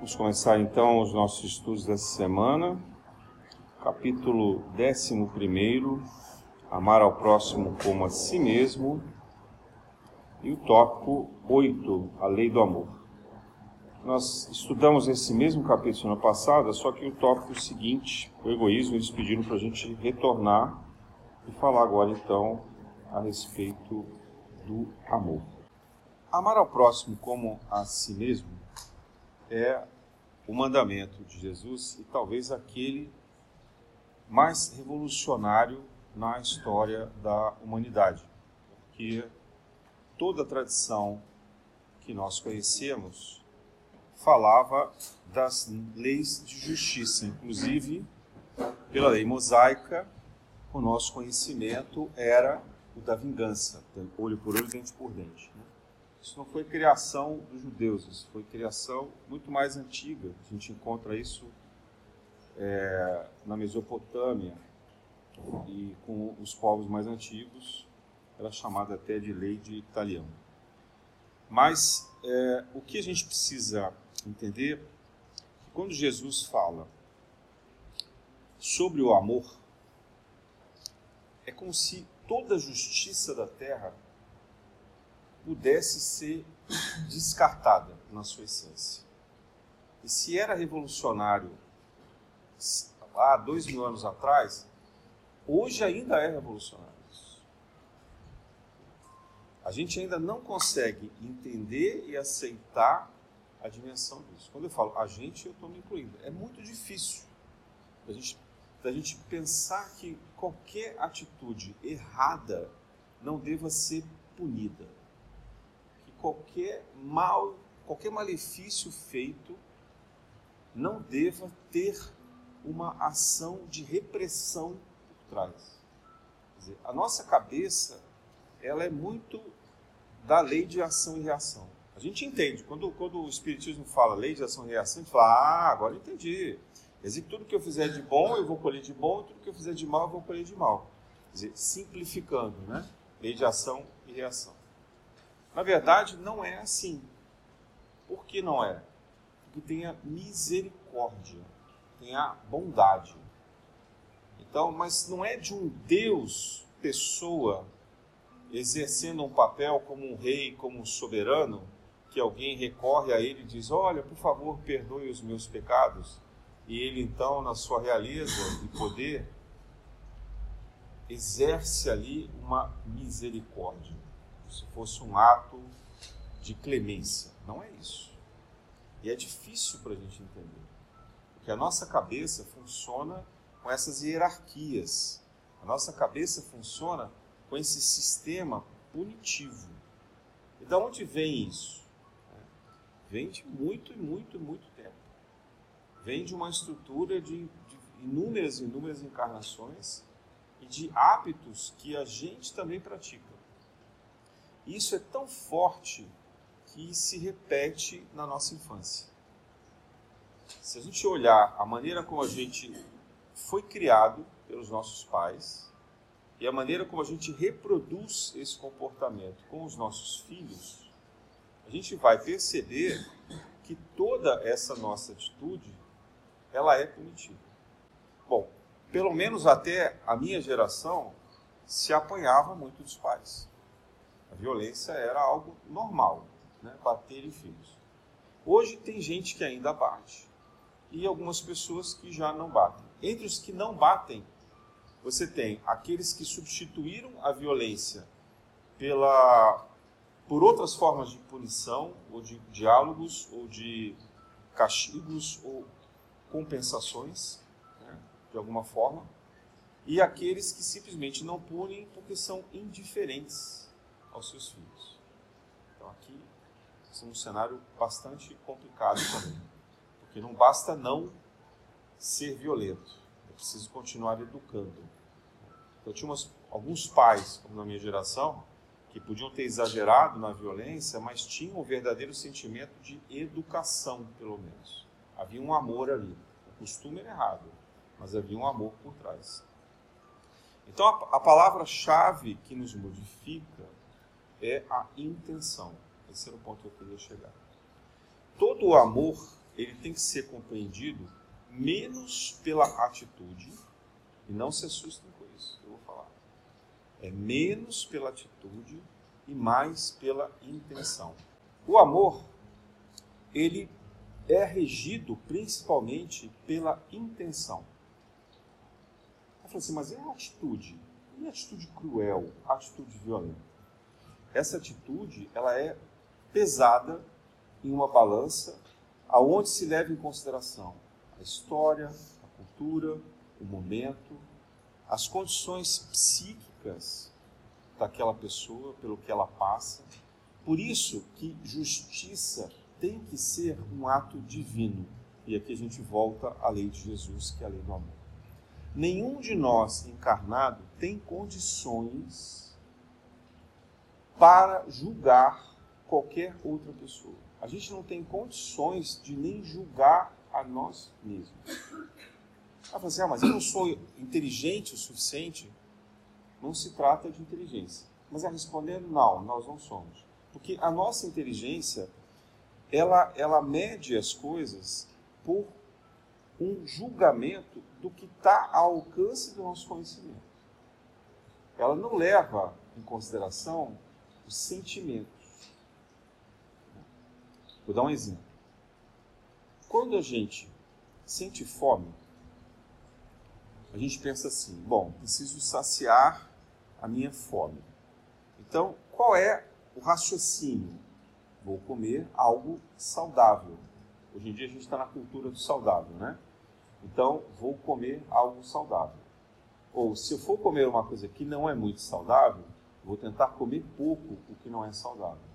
Vamos começar então os nossos estudos dessa semana. Capítulo 11, Amar ao próximo como a si mesmo. E o tópico 8, a lei do amor. Nós estudamos esse mesmo capítulo semana passada, só que o tópico seguinte, o egoísmo, eles pediram para a gente retornar e falar agora então a respeito do amor. Amar ao próximo como a si mesmo é o mandamento de Jesus e talvez aquele mais revolucionário na história da humanidade, porque toda a tradição que nós conhecemos falava das leis de justiça, inclusive pela lei mosaica, o nosso conhecimento era o da vingança, olho por olho, dente por dente. Né? Isso não foi criação dos judeus, isso foi criação muito mais antiga. A gente encontra isso é, na Mesopotâmia e com os povos mais antigos, era chamada até de lei de Italião. Mas é, o que a gente precisa entender é que quando Jesus fala sobre o amor, é como se toda a justiça da terra pudesse ser descartada na sua essência. E se era revolucionário há dois mil anos atrás, hoje ainda é revolucionário. A gente ainda não consegue entender e aceitar a dimensão disso. Quando eu falo a gente, eu estou me incluindo. É muito difícil da gente, da gente pensar que qualquer atitude errada não deva ser punida qualquer mal, qualquer malefício feito não deva ter uma ação de repressão por trás. Dizer, a nossa cabeça ela é muito da lei de ação e reação. A gente entende, quando, quando o Espiritismo fala lei de ação e reação, a gente fala, ah, agora entendi. Quer dizer, tudo que eu fizer de bom, eu vou colher de bom, tudo que eu fizer de mal, eu vou colher de mal. Quer dizer, simplificando, né? Lei de ação e reação. Na verdade, não é assim. Por que não é? Porque tem a misericórdia, tem a bondade. Então, mas não é de um Deus, pessoa, exercendo um papel como um rei, como um soberano, que alguém recorre a ele e diz: Olha, por favor, perdoe os meus pecados. E ele, então, na sua realeza e poder, exerce ali uma misericórdia se fosse um ato de clemência. Não é isso. E é difícil para a gente entender. Porque a nossa cabeça funciona com essas hierarquias. A nossa cabeça funciona com esse sistema punitivo. E de onde vem isso? Vem de muito, muito, muito tempo. Vem de uma estrutura de, de inúmeras e inúmeras encarnações e de hábitos que a gente também pratica. Isso é tão forte que se repete na nossa infância. Se a gente olhar a maneira como a gente foi criado pelos nossos pais e a maneira como a gente reproduz esse comportamento com os nossos filhos, a gente vai perceber que toda essa nossa atitude ela é punitiva. Bom, pelo menos até a minha geração se apanhava muito dos pais. A violência era algo normal, né? bater em filhos. Hoje tem gente que ainda bate e algumas pessoas que já não batem. Entre os que não batem, você tem aqueles que substituíram a violência pela por outras formas de punição ou de diálogos ou de castigos ou compensações, né, de alguma forma, e aqueles que simplesmente não punem porque são indiferentes aos seus filhos. Então aqui é um cenário bastante complicado também, porque não basta não ser violento, é preciso continuar educando. Então tinha umas, alguns pais, como na minha geração, que podiam ter exagerado na violência, mas tinham um verdadeiro sentimento de educação, pelo menos. Havia um amor ali. O costume era errado, mas havia um amor por trás. Então a, a palavra-chave que nos modifica é a intenção. Esse era o ponto que eu queria chegar. Todo o amor, ele tem que ser compreendido menos pela atitude, e não se assustem com isso, eu vou falar. É menos pela atitude e mais pela intenção. O amor, ele é regido principalmente pela intenção. Eu falei assim, mas é a atitude? E a atitude cruel, a atitude violenta? Essa atitude, ela é pesada em uma balança aonde se leva em consideração a história, a cultura, o momento, as condições psíquicas daquela pessoa, pelo que ela passa. Por isso que justiça tem que ser um ato divino. E aqui a gente volta à lei de Jesus, que é a lei do amor. Nenhum de nós encarnado tem condições para julgar qualquer outra pessoa. A gente não tem condições de nem julgar a nós mesmos. Fala assim, ah, mas eu não sou inteligente o suficiente. Não se trata de inteligência. Mas ela respondendo, não, nós não somos. Porque a nossa inteligência, ela, ela mede as coisas por um julgamento do que está ao alcance do nosso conhecimento. Ela não leva em consideração os sentimentos. Vou dar um exemplo. Quando a gente sente fome, a gente pensa assim: bom, preciso saciar a minha fome. Então, qual é o raciocínio? Vou comer algo saudável. Hoje em dia a gente está na cultura do saudável, né? Então, vou comer algo saudável. Ou, se eu for comer uma coisa que não é muito saudável, vou tentar comer pouco o que não é saudável.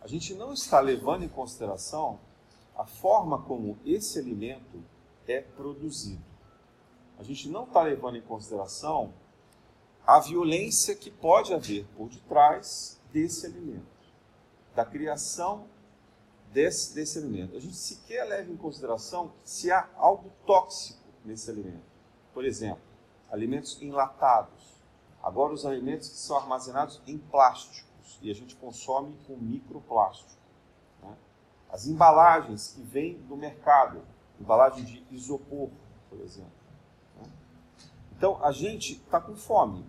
A gente não está levando em consideração a forma como esse alimento é produzido a gente não está levando em consideração a violência que pode haver por detrás desse alimento, da criação desse, desse alimento. A gente sequer leva em consideração se há algo tóxico nesse alimento. Por exemplo, alimentos enlatados. Agora, os alimentos que são armazenados em plásticos e a gente consome com microplástico. Né? As embalagens que vêm do mercado, embalagem de isopor, por exemplo então a gente está com fome,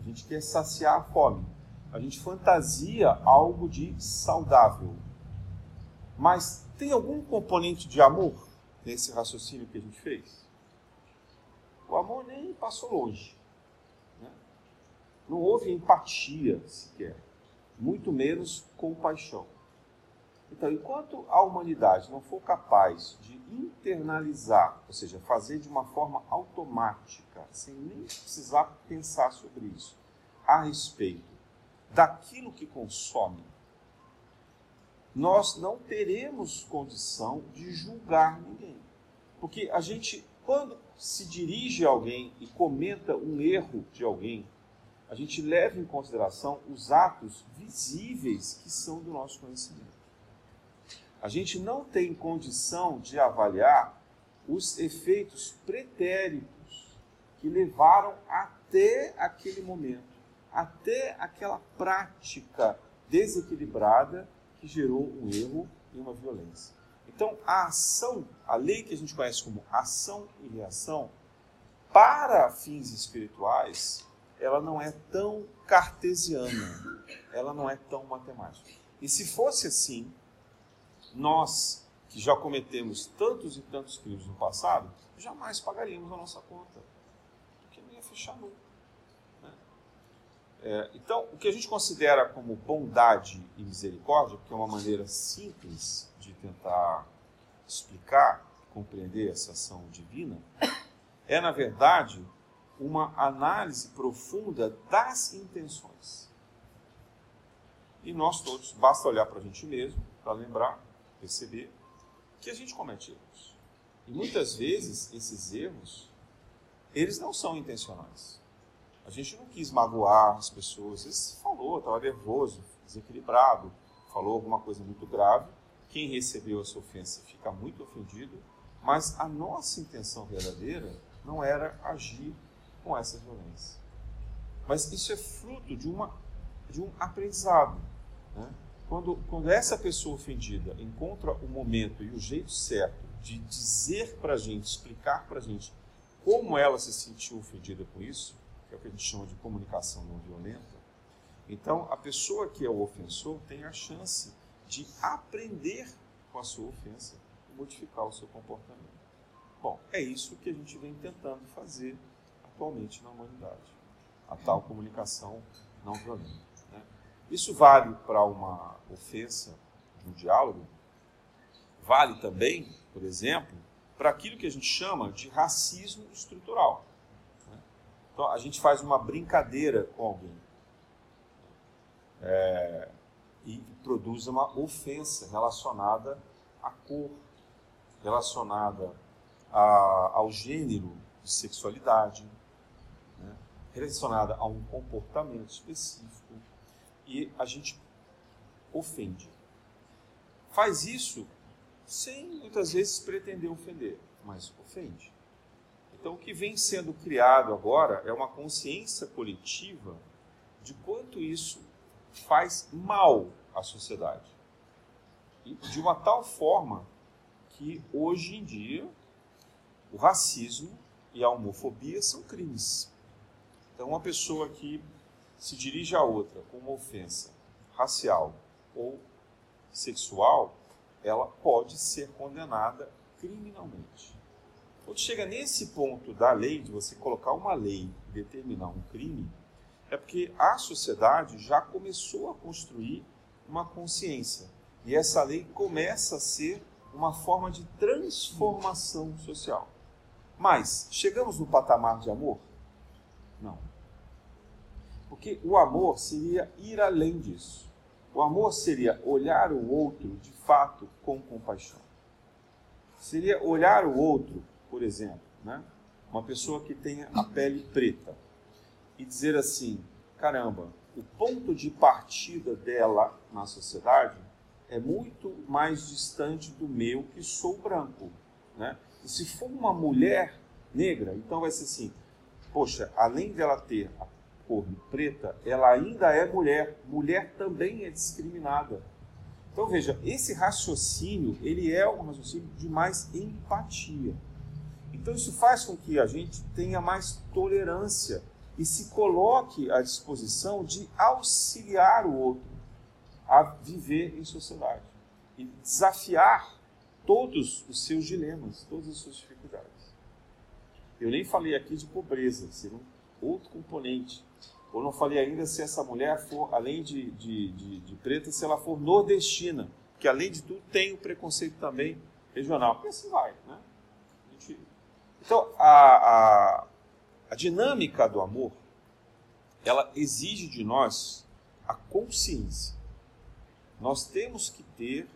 a gente quer saciar a fome, a gente fantasia algo de saudável. Mas tem algum componente de amor nesse raciocínio que a gente fez? O amor nem passou longe. Não houve empatia sequer, muito menos compaixão. Então, enquanto a humanidade não for capaz de internalizar, ou seja, fazer de uma forma automática, sem nem precisar pensar sobre isso, a respeito daquilo que consome, nós não teremos condição de julgar ninguém. Porque a gente, quando se dirige a alguém e comenta um erro de alguém, a gente leva em consideração os atos visíveis que são do nosso conhecimento a gente não tem condição de avaliar os efeitos pretéritos que levaram até aquele momento, até aquela prática desequilibrada que gerou um erro e uma violência. Então, a ação, a lei que a gente conhece como ação e reação, para fins espirituais, ela não é tão cartesiana, ela não é tão matemática. E se fosse assim, nós, que já cometemos tantos e tantos crimes no passado, jamais pagaríamos a nossa conta. Porque não ia fechar nunca. Né? É, então, o que a gente considera como bondade e misericórdia, que é uma maneira simples de tentar explicar, compreender essa ação divina, é, na verdade, uma análise profunda das intenções. E nós todos, basta olhar para a gente mesmo para lembrar perceber que a gente comete erros. E muitas vezes esses erros, eles não são intencionais. A gente não quis magoar as pessoas. Você falou, estava nervoso, desequilibrado, falou alguma coisa muito grave. Quem recebeu essa ofensa fica muito ofendido, mas a nossa intenção verdadeira não era agir com essa violência. Mas isso é fruto de, uma, de um aprendizado. Né? quando, quando essa pessoa ofendida encontra o momento e o jeito certo de dizer para a gente, explicar para a gente como ela se sentiu ofendida com isso, que é o que a gente chama de comunicação não violenta, então a pessoa que é o ofensor tem a chance de aprender com a sua ofensa e modificar o seu comportamento. Bom, é isso que a gente vem tentando fazer atualmente na humanidade, a tal comunicação não violenta. Né? Isso vale para uma ofensa de um diálogo, vale também, por exemplo, para aquilo que a gente chama de racismo estrutural. Né? Então, a gente faz uma brincadeira com alguém é, e produz uma ofensa relacionada à cor, relacionada a, ao gênero de sexualidade? Relacionada a um comportamento específico e a gente ofende. Faz isso sem muitas vezes pretender ofender, mas ofende. Então, o que vem sendo criado agora é uma consciência coletiva de quanto isso faz mal à sociedade. E de uma tal forma que hoje em dia o racismo e a homofobia são crimes. Então, uma pessoa que se dirige a outra com uma ofensa racial ou sexual, ela pode ser condenada criminalmente. Quando chega nesse ponto da lei, de você colocar uma lei e determinar um crime, é porque a sociedade já começou a construir uma consciência. E essa lei começa a ser uma forma de transformação social. Mas, chegamos no patamar de amor? Não. Porque o amor seria ir além disso. O amor seria olhar o outro de fato com compaixão. Seria olhar o outro, por exemplo, né? uma pessoa que tenha a pele preta e dizer assim: caramba, o ponto de partida dela na sociedade é muito mais distante do meu que sou branco. Né? E se for uma mulher negra, então vai ser assim: poxa, além dela ter a cor preta, ela ainda é mulher. Mulher também é discriminada. Então veja, esse raciocínio, ele é um raciocínio de mais empatia. Então isso faz com que a gente tenha mais tolerância e se coloque à disposição de auxiliar o outro a viver em sociedade e desafiar todos os seus dilemas, todas as suas dificuldades. Eu nem falei aqui de pobreza, ser um outro componente ou não falei ainda se essa mulher for, além de, de, de, de preta, se ela for nordestina, que além de tudo tem o preconceito também regional. E assim vai, né? Então, a, a, a dinâmica do amor, ela exige de nós a consciência. Nós temos que ter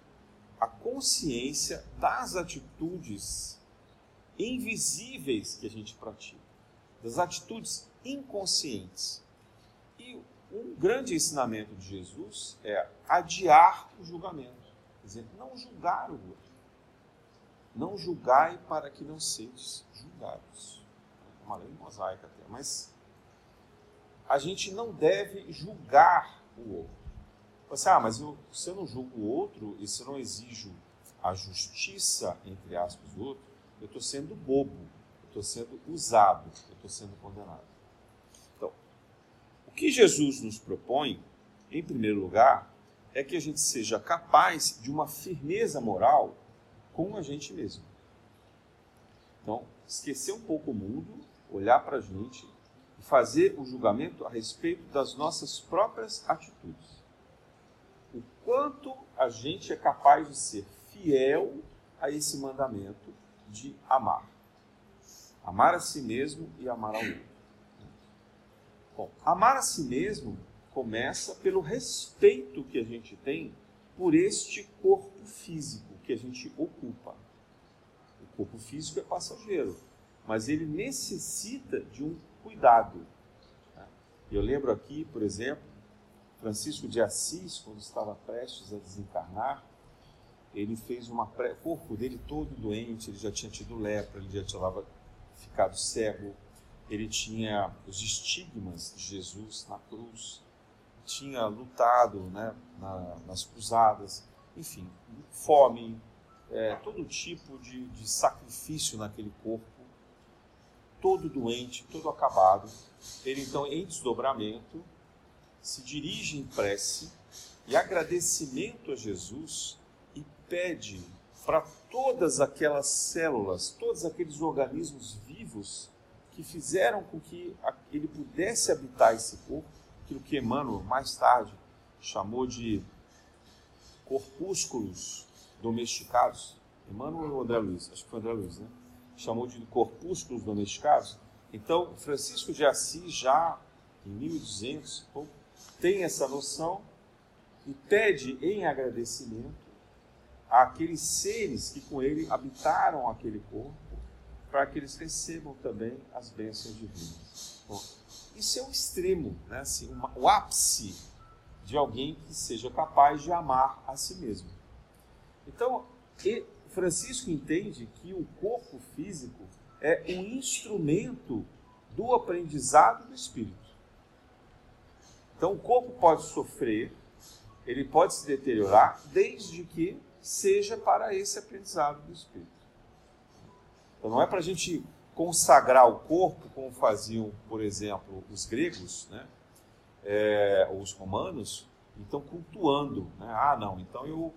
a consciência das atitudes invisíveis que a gente pratica, das atitudes inconscientes. E um grande ensinamento de Jesus é adiar o julgamento. Quer dizer, não julgar o outro. Não julgai para que não sedes julgados. É uma lei mosaica até, mas a gente não deve julgar o outro. Você, ah, mas eu, se eu não julgo o outro e se eu não exijo a justiça, entre aspas, do outro, eu estou sendo bobo, eu estou sendo usado, eu estou sendo condenado que Jesus nos propõe, em primeiro lugar, é que a gente seja capaz de uma firmeza moral com a gente mesmo. Então, esquecer um pouco o mundo, olhar para a gente e fazer o julgamento a respeito das nossas próprias atitudes. O quanto a gente é capaz de ser fiel a esse mandamento de amar. Amar a si mesmo e amar ao outro. Bom, amar a si mesmo começa pelo respeito que a gente tem por este corpo físico que a gente ocupa. O corpo físico é passageiro, mas ele necessita de um cuidado. Eu lembro aqui, por exemplo, Francisco de Assis, quando estava prestes a desencarnar, ele fez uma pré... o corpo dele todo doente, ele já tinha tido lepra, ele já tinha ficado cego, ele tinha os estigmas de Jesus na cruz, tinha lutado né, na, nas cruzadas, enfim, fome, é, todo tipo de, de sacrifício naquele corpo, todo doente, todo acabado. Ele então, em desdobramento, se dirige em prece e agradecimento a Jesus pede para todas aquelas células, todos aqueles organismos vivos que fizeram com que ele pudesse habitar esse corpo, aquilo que Emmanuel mais tarde chamou de corpúsculos domesticados. Emmanuel ou André Luiz? Acho que foi André Luiz, né? Chamou de corpúsculos domesticados. Então, Francisco de Assis, já em 1200, tem essa noção e pede em agradecimento àqueles seres que com ele habitaram aquele corpo, para que eles recebam também as bênçãos divinas. Bom, isso é o extremo, né? assim, uma, o ápice de alguém que seja capaz de amar a si mesmo. Então, Francisco entende que o corpo físico é um instrumento do aprendizado do espírito. Então, o corpo pode sofrer, ele pode se deteriorar, desde que seja para esse aprendizado do espírito. Então, não é para a gente consagrar o corpo, como faziam, por exemplo, os gregos, né? É, ou os romanos, então cultuando, né? ah não, então eu,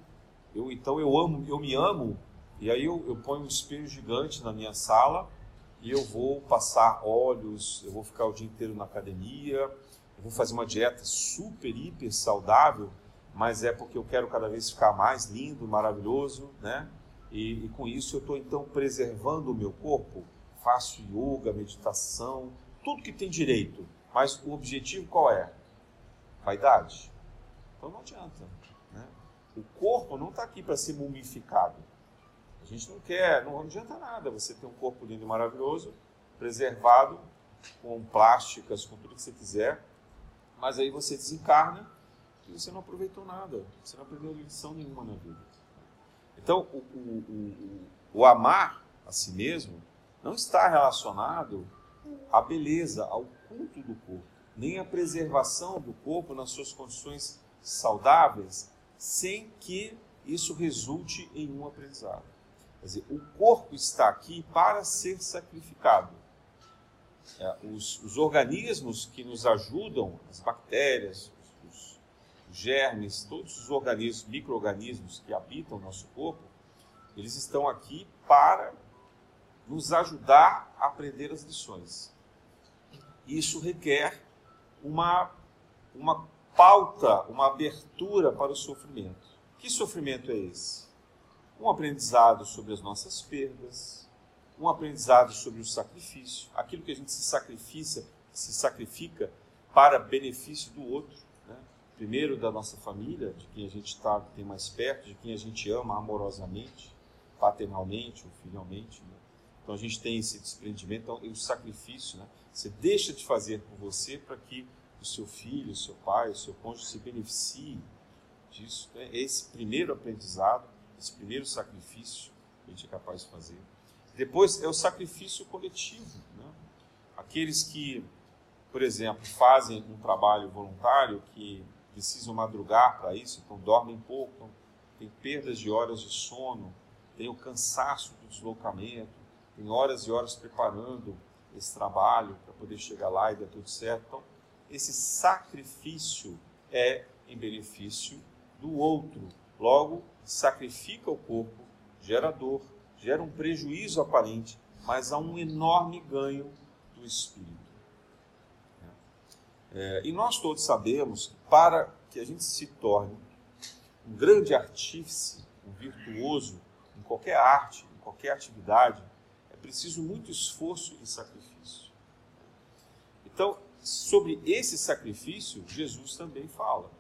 eu então eu amo, eu me amo e aí eu, eu ponho um espelho gigante na minha sala e eu vou passar óleos, eu vou ficar o dia inteiro na academia, eu vou fazer uma dieta super, hiper saudável, mas é porque eu quero cada vez ficar mais lindo, maravilhoso, né? E, e com isso eu estou então preservando o meu corpo, faço yoga, meditação, tudo que tem direito. Mas o objetivo qual é? Vaidade. Então não adianta. Né? O corpo não está aqui para ser mumificado. A gente não quer, não adianta nada você ter um corpo lindo e maravilhoso, preservado, com plásticas, com tudo que você quiser, mas aí você desencarna e você não aproveitou nada, você não aprendeu lição nenhuma na vida. Então, o, o, o, o amar a si mesmo não está relacionado à beleza, ao culto do corpo, nem à preservação do corpo nas suas condições saudáveis, sem que isso resulte em um aprendizado. Quer dizer, o corpo está aqui para ser sacrificado. É, os, os, organismos que nos ajudam, as bactérias, germes, todos os organismos, micro-organismos que habitam o nosso corpo, eles estão aqui para nos ajudar a aprender as lições. Isso requer uma, uma pauta, uma abertura para o sofrimento. Que sofrimento é esse? um aprendizado sobre as nossas perdas, um aprendizado sobre o sacrifício, aquilo que a gente se sacrifica, se sacrifica para benefício do outro? Primeiro da nossa família, de quem a gente está tem mais perto, de quem a gente ama amorosamente, paternalmente ou filialmente. Né? Então a gente tem esse desprendimento, então, o sacrifício, né? você deixa de fazer por você para que o seu filho, o seu pai, o seu cônjuge se beneficie disso. Né? Esse primeiro aprendizado esse primeiro sacrifício que a gente é capaz de fazer. Depois é o sacrifício coletivo. Né? Aqueles que, por exemplo, fazem um trabalho voluntário, que precisam madrugar para isso, então dormem pouco, tem perdas de horas de sono, tem o cansaço do deslocamento, tem horas e horas preparando esse trabalho para poder chegar lá e dar tudo certo. Então, esse sacrifício é em benefício do outro. Logo, sacrifica o corpo, gera dor, gera um prejuízo aparente, mas há um enorme ganho do espírito. É, e nós todos sabemos para que a gente se torne um grande artífice, um virtuoso em qualquer arte, em qualquer atividade, é preciso muito esforço e sacrifício. Então, sobre esse sacrifício, Jesus também fala.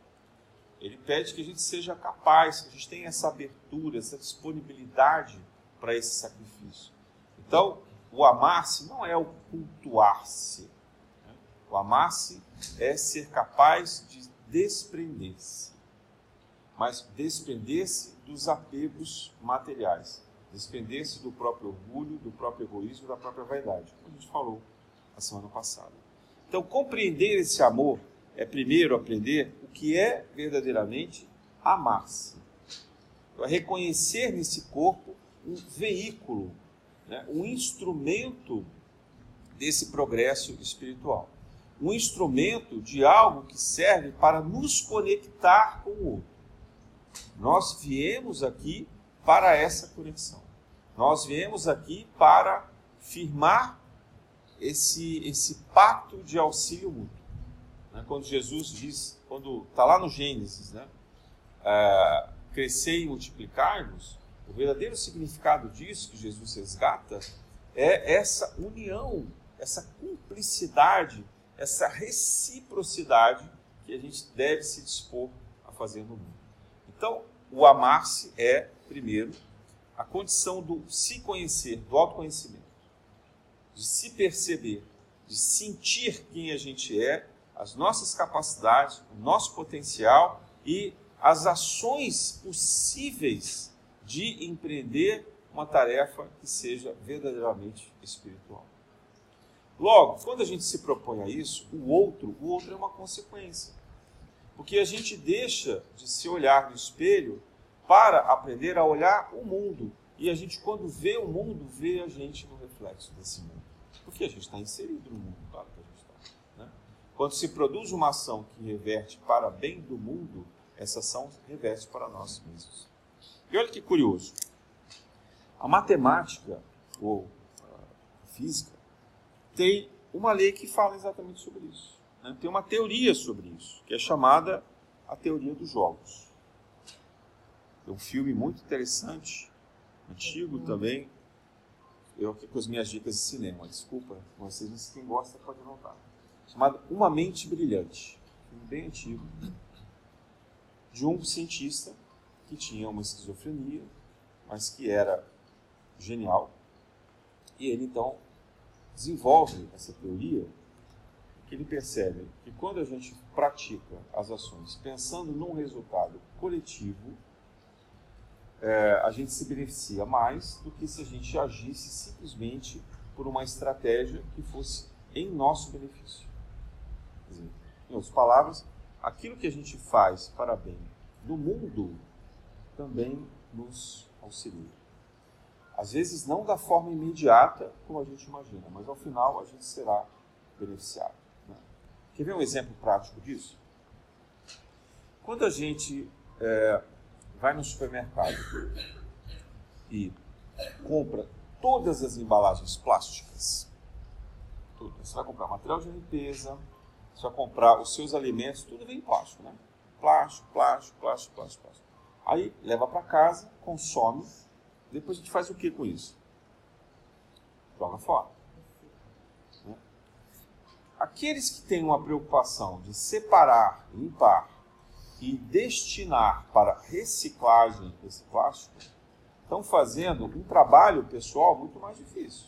Ele pede que a gente seja capaz, que a gente tenha essa abertura, essa disponibilidade para esse sacrifício. Então, o amar-se não é o cultuar-se. O amar-se é ser capaz de desprender-se. Mas desprender-se dos apegos materiais. Desprender-se do próprio orgulho, do próprio egoísmo, da própria vaidade, como a gente falou a semana passada. Então, compreender esse amor é primeiro aprender o que é verdadeiramente amar-se. Então, é reconhecer nesse corpo um veículo, né, um instrumento desse progresso espiritual. Um instrumento de algo que serve para nos conectar com o outro. Nós viemos aqui para essa conexão. Nós viemos aqui para firmar esse, esse pacto de auxílio mútuo. Né? Quando Jesus diz, quando está lá no Gênesis, né? É, crescer e multiplicar-vos, o verdadeiro significado disso que Jesus resgata é essa união, essa cumplicidade, essa reciprocidade que a gente deve se dispor a fazer no mundo. Então, o amar-se é, primeiro, a condição do se conhecer, do autoconhecimento, de se perceber, de sentir quem a gente é, as nossas capacidades, o nosso potencial e as ações possíveis de empreender uma tarefa que seja verdadeiramente espiritual. Logo, quando a gente se propõe a isso, o outro, o outro é uma consequência. Porque a gente deixa de se olhar no espelho para aprender a olhar o mundo. E a gente, quando vê o mundo, vê a gente no reflexo desse mundo. Porque a gente está inserido no mundo, claro que a gente está. Né? Quando se produz uma ação que reverte para bem do mundo, essa ação reverte para nós mesmos. E olha que curioso. A matemática, ou a física, tem uma lei que fala exatamente sobre isso. Né? Tem uma teoria sobre isso, que é chamada a teoria dos jogos. É um filme muito interessante, antigo também. Eu aqui com as minhas dicas de cinema, desculpa, vocês, mas quem gosta pode anotar. Chamado Uma Mente Brilhante. Um filme bem antigo de um cientista que tinha uma esquizofrenia, mas que era genial. E ele então desenvolve essa teoria que ele percebe que quando a gente pratica as ações pensando num resultado coletivo, é, a gente se beneficia mais do que se a gente agisse simplesmente por uma estratégia que fosse em nosso benefício. Dizer, em outras palavras, aquilo que a gente faz para bem do mundo também nos auxilia. Às vezes não da forma imediata como a gente imagina, mas ao final a gente será beneficiado. Né? Quer ver um exemplo prático disso? Quando a gente é, vai no supermercado e compra todas as embalagens plásticas, você vai comprar material de limpeza, você vai comprar os seus alimentos, tudo vem em plástico, né? Plástico, plástico, plástico, plástico, plástico. Aí leva para casa, consome, depois a gente faz o que com isso? Joga fora. Né? Aqueles que têm uma preocupação de separar, limpar e destinar para reciclagem esse plástico, estão fazendo um trabalho pessoal muito mais difícil.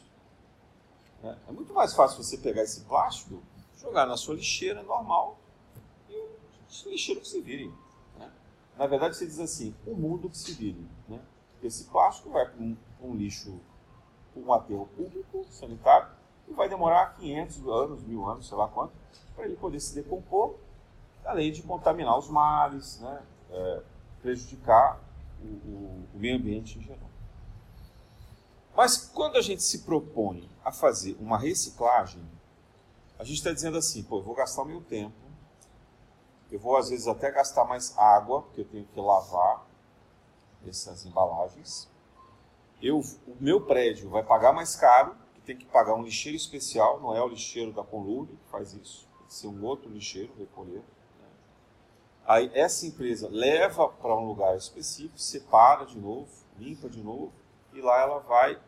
Né? É muito mais fácil você pegar esse plástico jogar na sua lixeira normal e os lixeiros que se virem. Né? Na verdade, você diz assim, o mundo que se vire. Né? Esse plástico vai para um, um, lixo, um aterro público, sanitário, e vai demorar 500 anos, mil anos, sei lá quanto, para ele poder se decompor, além de contaminar os mares, né? É, prejudicar o, o, o meio ambiente em geral. Mas quando a gente se propõe a fazer uma reciclagem, a gente está dizendo assim, pô, eu vou gastar o meu tempo, eu vou às vezes até gastar mais água, porque eu tenho que lavar essas embalagens. Eu, o meu prédio vai pagar mais caro, que tem que pagar um lixeiro especial, não é o lixeiro da Conlube que faz isso, tem que ser um outro lixeiro recolher. Aí essa empresa leva para um lugar específico, separa de novo, limpa de novo, e lá ela vai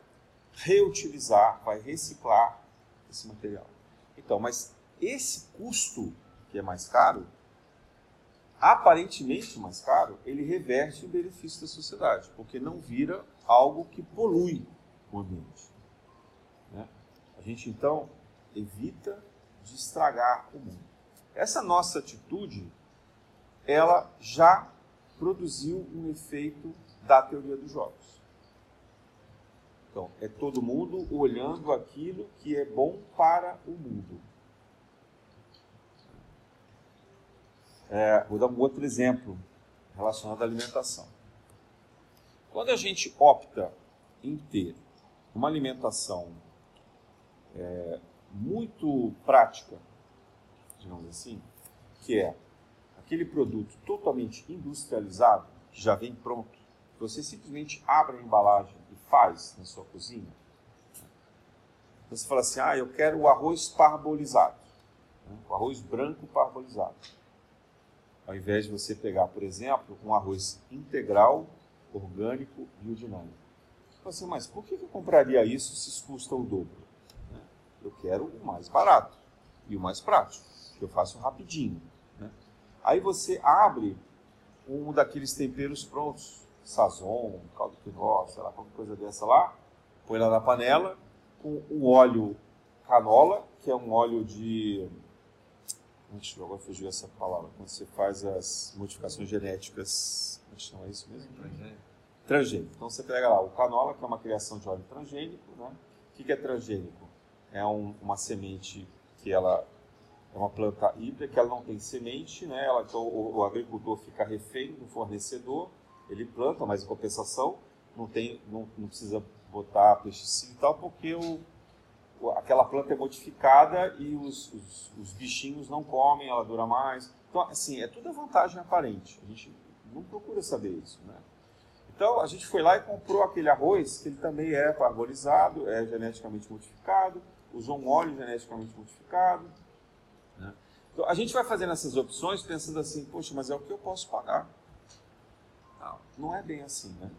reutilizar, vai reciclar esse material. Então, mas esse custo, que é mais caro, aparentemente mais caro, ele reverte em benefício da sociedade, porque não vira algo que polui o ambiente. Né? A gente então evita de estragar o mundo. Essa nossa atitude, ela já produziu um efeito da teoria dos jogos. Então, é todo mundo olhando aquilo que é bom para o mundo. É, vou dar um outro exemplo relacionado à alimentação. Quando a gente opta em ter uma alimentação é, muito prática, digamos assim, que é aquele produto totalmente industrializado, que já vem pronto, você simplesmente abre a embalagem e faz na sua cozinha. Você fala assim, ah, eu quero o arroz parbolizado, né? o arroz branco parbolizado. Ao invés de você pegar, por exemplo, um arroz integral, orgânico, biodinâmico. Você assim, mas por que eu compraria isso se isso custa o dobro? Né? Eu quero o mais barato e o mais prático, que eu faço rapidinho. Né? Aí você abre um daqueles temperos prontos, sazon, caldo quinó, sei lá, qualquer coisa dessa lá, põe lá na panela com o óleo canola, que é um óleo de. Agora fugiu essa palavra. Quando você faz as modificações genéticas. Como é chama isso mesmo? Transgênico. Transgênico. Então você pega lá o canola, que é uma criação de óleo transgênico. Né? O que é transgênico? É um, uma semente que ela é uma planta híbrida, que ela não tem semente, né? ela, então o, o agricultor fica refém do fornecedor ele planta, mas em compensação não, tem, não, não precisa botar pesticida e tal, porque o, aquela planta é modificada e os, os, os, bichinhos não comem, ela dura mais. Então, assim, é tudo vantagem aparente. A gente não procura saber isso, né? Então, a gente foi lá e comprou aquele arroz, que ele também é parbolizado, é geneticamente modificado, usou um óleo geneticamente modificado. Né? Então, a gente vai fazendo essas opções pensando assim, poxa, mas é o que eu posso pagar. Não, não é bem assim, né?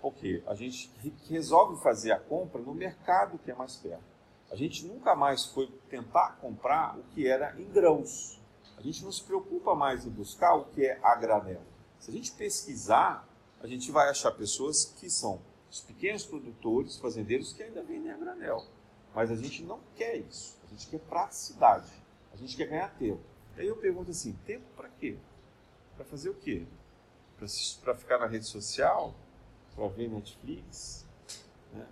Porque a gente resolve fazer a compra no mercado que é mais perto. A gente nunca mais foi tentar comprar o que era em grãos. A gente não se preocupa mais em buscar o que é a granel. Se a gente pesquisar, a gente vai achar pessoas que são os pequenos produtores, fazendeiros que ainda vendem a granel. Mas a gente não quer isso. A gente quer praticidade. A gente quer ganhar tempo. Aí eu pergunto assim: tempo para quê? Para fazer o quê? para ficar na rede social, para ver Netflix. Né?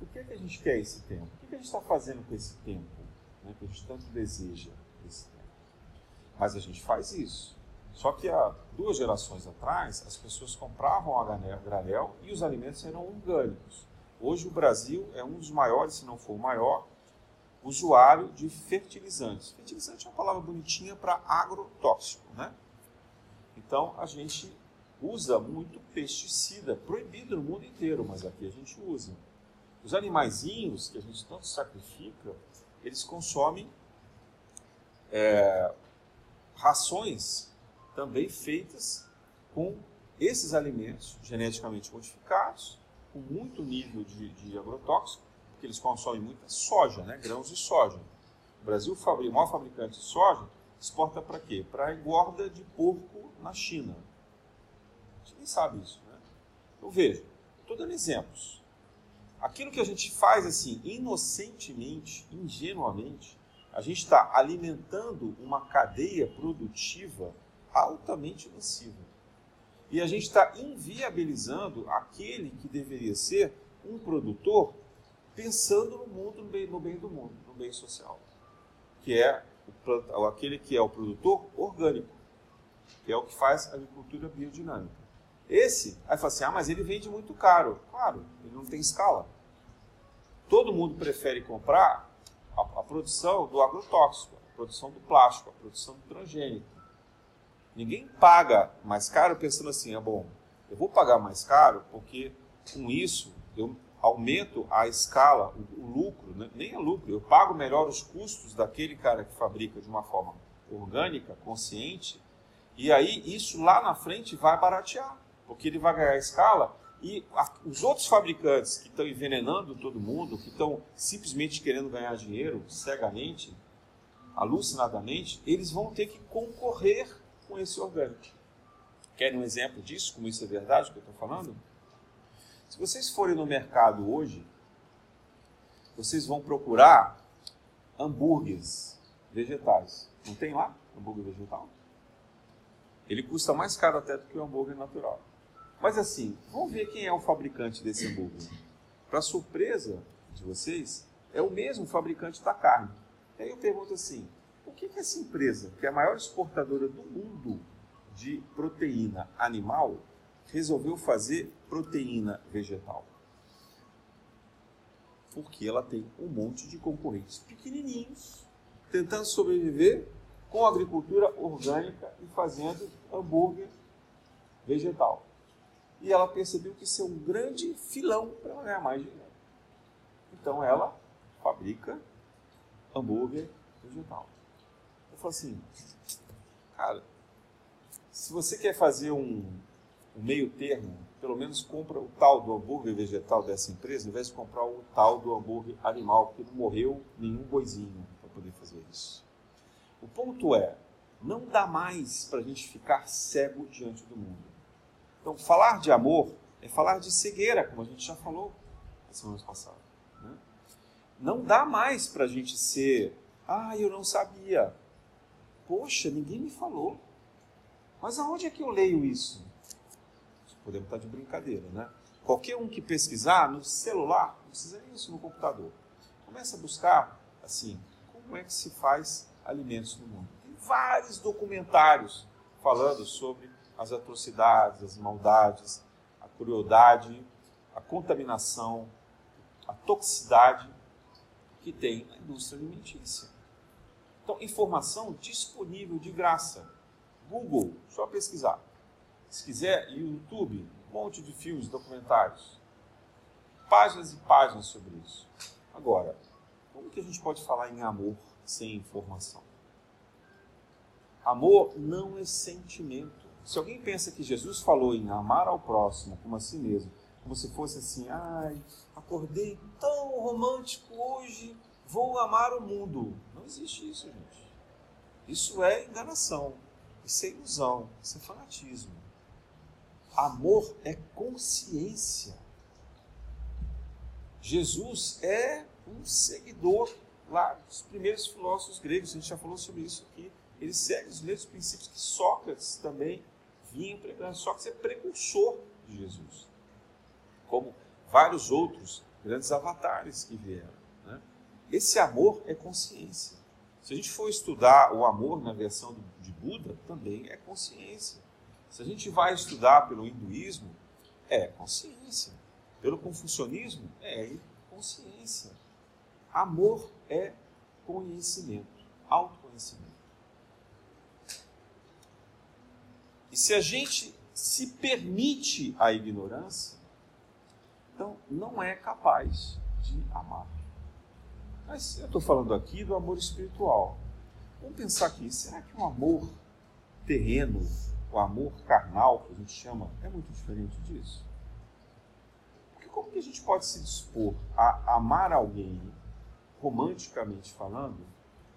O, que é que a gente quer esse tempo? Que, a gente está fazendo com esse tempo? Né? Que a gente tanto deseja esse tempo. Mas a gente faz isso. Só que há duas gerações atrás, as pessoas compravam a granel e os alimentos eram orgânicos. Hoje o Brasil é um dos maiores, se não for o maior, usuário de fertilizantes. Fertilizante é uma palavra bonitinha para agrotóxico, né? Então a gente usa muito pesticida, proibido no mundo inteiro, mas aqui a gente usa. Os animaizinhos que a gente tanto sacrifica, eles consomem é, rações também feitas com esses alimentos geneticamente modificados, com muito nível de, de agrotóxico, porque eles consomem muita soja, né, grãos de soja. O Brasil, o maior fabricante de soja, exporta para quê? Para engorda de porco na China. A gente nem sabe isso, né? Então veja, estou dando exemplos. Aquilo que a gente faz assim, inocentemente, ingenuamente, a gente está alimentando uma cadeia produtiva altamente nociva. E a gente está inviabilizando aquele que deveria ser um produtor pensando no mundo, no bem, no bem do mundo, no bem social, que é o, aquele que é o produtor orgânico, que é o que faz a agricultura biodinâmica. Esse, aí fala assim, ah, mas ele vende muito caro. Claro, ele não tem escala. Todo mundo prefere comprar a, a produção do agrotóxico, a produção do plástico, a produção do transgênico. Ninguém paga mais caro pensando assim, é bom, eu vou pagar mais caro porque com isso eu aumento a escala, o, lucro, né? nem é lucro, eu pago melhor os custos daquele cara que fabrica de uma forma orgânica, consciente, e aí isso lá na frente vai baratear, porque ele vai ganhar escala e a, os outros fabricantes que estão envenenando todo mundo, que estão simplesmente querendo ganhar dinheiro cegamente, alucinadamente, eles vão ter que concorrer com esse orgânico. Querem um exemplo disso, como isso é verdade, que eu estou falando? Se vocês forem no mercado hoje, vocês vão procurar hambúrgueres vegetais. Não tem lá hambúrguer vegetal? Ele custa mais caro até do que o hambúrguer natural. Mas assim, vamos ver quem é o fabricante desse hambúrguer. Para surpresa de vocês, é o mesmo fabricante da carne. E aí eu pergunto assim, por que, que essa empresa, que é a maior exportadora do mundo de proteína animal, resolveu fazer proteína vegetal? Porque ela tem um monte de concorrentes pequenininhos tentando sobreviver com agricultura orgânica e fazendo hambúrguer vegetal. E ela percebeu que isso é um grande filão para ela ganhar mais dinheiro. Então ela fabrica hambúrguer vegetal. Eu falo assim, cara, se você quer fazer um, um meio termo, pelo menos compra o tal do hambúrguer vegetal dessa empresa, ao invés de comprar o tal do hambúrguer animal, porque não morreu nenhum boizinho para poder fazer isso. O ponto é, não dá mais para a gente ficar cego diante do mundo. Então, falar de amor é falar de cegueira, como a gente já falou na semana passada. Né? Não dá mais para a gente ser, ah, eu não sabia. Poxa, ninguém me falou. Mas aonde é que eu leio isso? Podemos estar de brincadeira, né? Qualquer um que pesquisar no celular, não precisa isso no computador. Começa a buscar, assim, como é que se faz alimentos no mundo. Tem vários documentários falando sobre as atrocidades, as maldades, a crueldade, a contaminação, a toxicidade que tem a indústria alimentícia. Então, informação disponível de graça. Google, só pesquisar. Se quiser, YouTube, um monte de filmes, documentários. Páginas e páginas sobre isso. Agora, como que a gente pode falar em amor sem informação? Amor não é sentimento. Se alguém pensa que Jesus falou em amar ao próximo como a si mesmo, como se fosse assim, ai, acordei tão romântico hoje, vou amar o mundo. Não existe isso, gente. Isso é enganação, isso é ilusão, isso é fanatismo. Amor é consciência. Jesus é um seguidor lá dos primeiros filósofos gregos, a gente já falou sobre isso aqui. Ele segue os mesmos princípios que Sócrates também vinha pregando. Sócrates é precursor de Jesus, como vários outros grandes avatares que vieram. Né? Esse amor é consciência. Se a gente for estudar o amor na versão de Buda, também é consciência. Se a gente vai estudar pelo hinduísmo, é consciência. Pelo confucionismo, é consciência. Amor é conhecimento, autoconhecimento. E se a gente se permite a ignorância, então não é capaz de amar. Mas eu estou falando aqui do amor espiritual. Vamos pensar aqui, será que o amor terreno, o amor carnal, que a gente chama, é muito diferente disso? Porque como que a gente pode se dispor a amar alguém, romanticamente falando,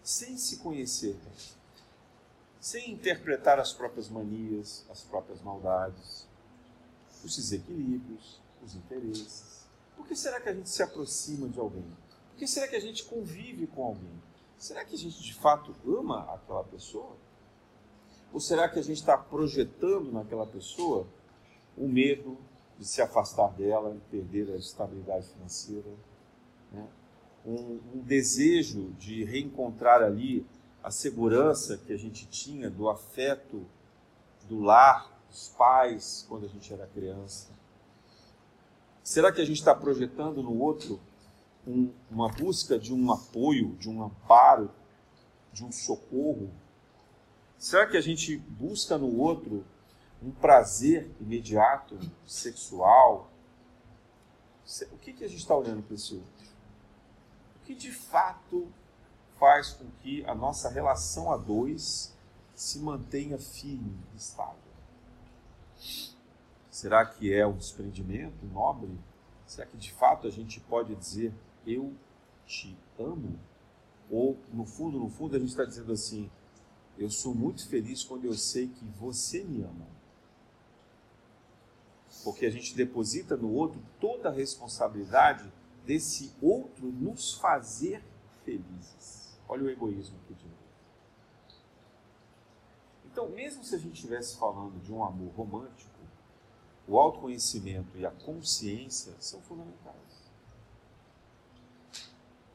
sem se conhecer? Sem interpretar as próprias manias, as próprias maldades, os desequilíbrios, os interesses. Por que será que a gente se aproxima de alguém? Por que será que a gente convive com alguém? Será que a gente de fato ama aquela pessoa? Ou será que a gente está projetando naquela pessoa o medo de se afastar dela perder a estabilidade financeira? Né? Um, um desejo de reencontrar ali a segurança que a gente tinha do afeto do lar, dos pais, quando a gente era criança? Será que a gente está projetando no outro um, uma busca de um apoio, de um amparo, de um socorro? Será que a gente busca no outro um prazer imediato, sexual? O que, que a gente está olhando para esse outro? O que de fato faz com que a nossa relação a dois se mantenha firme, estável. Será que é um desprendimento nobre? Será que de fato a gente pode dizer eu te amo? Ou no fundo, no fundo a gente está dizendo assim, eu sou muito feliz quando eu sei que você me ama. Porque a gente deposita no outro toda a responsabilidade desse outro nos fazer felizes. Olha o egoísmo aqui de novo. Então, mesmo se a gente estivesse falando de um amor romântico, o autoconhecimento e a consciência são fundamentais.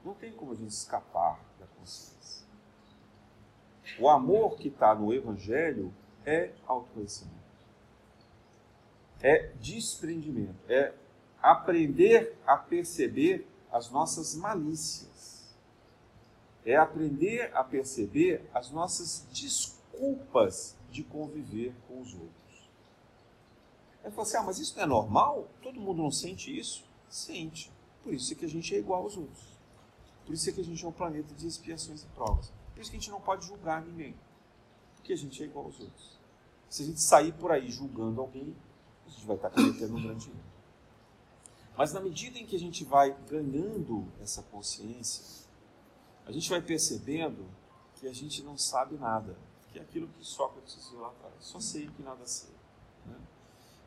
Não tem como a gente escapar da consciência. O amor que está no Evangelho é autoconhecimento. É desprendimento. É aprender a perceber as nossas malícias. É aprender a perceber as nossas desculpas de conviver com os outros. Aí você, assim, ah, mas isso não é normal? Todo mundo não sente isso? Sente. Por isso é que a gente é igual aos outros. Por isso é que a gente é um planeta de expiações e provas. Por isso que a gente não pode julgar ninguém. Porque a gente é igual aos outros. Se a gente sair por aí julgando alguém, a gente vai estar cometendo um grande erro. Mas na medida em que a gente vai ganhando essa consciência, a gente vai percebendo que a gente não sabe nada, que é aquilo que Sócrates dizia lá atrás, só sei que nada sei. Né?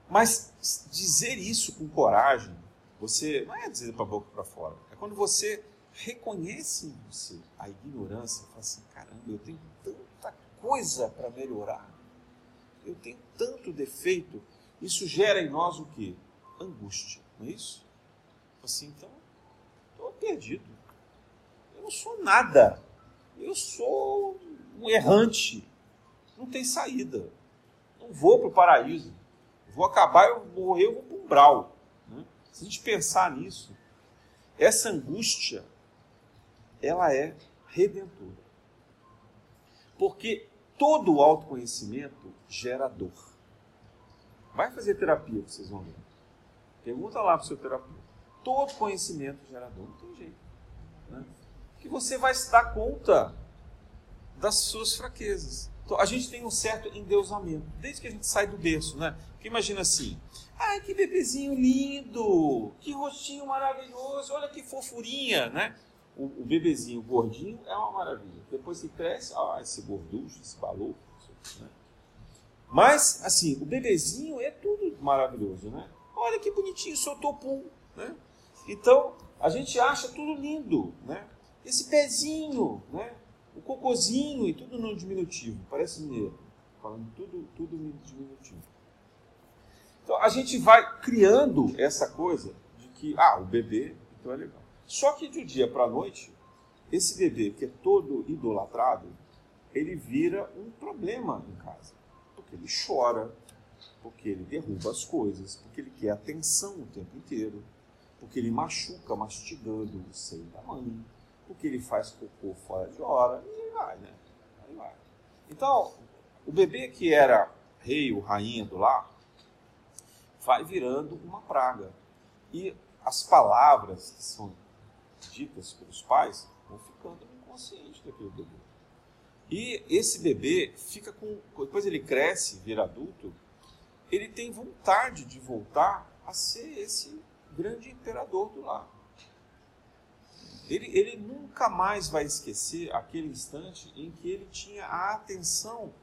Mas dizer isso com coragem, você não é dizer para a boca para fora, é quando você reconhece em você a ignorância, fala assim, caramba, eu tenho tanta coisa para melhorar, eu tenho tanto defeito, isso gera em nós o quê? Angústia, não é isso? Assim, então, estou perdido. Não sou nada. Eu sou um errante. Não tem saída. Não vou para o paraíso. vou acabar, eu morrer, eu vou para um brau. Né? Se a gente pensar nisso, essa angústia, ela é redentora. Porque todo autoconhecimento gera dor. Vai fazer terapia, vocês vão ver. Pergunta lá para o seu terapeuta. Todo conhecimento gera dor, não tem jeito. Né? Que você vai se dar conta das suas fraquezas. Então, a gente tem um certo endeusamento, desde que a gente sai do berço, né? Porque imagina assim, ai que bebezinho lindo, que rostinho maravilhoso, olha que fofurinha, né? O, o bebezinho gordinho é uma maravilha. Depois que cresce, ah, esse gorducho, esse balou, né? Mas, assim, o bebezinho é tudo maravilhoso, né? Olha que bonitinho, soltou pum, né? Então, a gente acha tudo lindo, né? Esse pezinho, né? O cocôzinho e tudo no diminutivo, parece mineiro, falando tudo, tudo no diminutivo. Então, a gente vai criando essa coisa de que, ah, o bebê, então é legal. Só que de um dia para a noite, esse bebê que é todo idolatrado, ele vira um problema em casa. Porque ele chora, porque ele derruba as coisas, porque ele quer atenção o tempo inteiro, porque ele machuca mastigando o seio da mãe, porque ele faz cocô fora de hora, e aí vai, né? Aí vai. Então, o bebê que era rei ou rainha do lar, vai virando uma praga. E as palavras que são ditas pelos pais vão ficando inconscientes daquele bebê. E esse bebê fica com. Depois ele cresce, vira adulto, ele tem vontade de voltar a ser esse grande imperador do lar. Ele, ele nunca mais vai esquecer aquele instante em que ele tinha a atenção,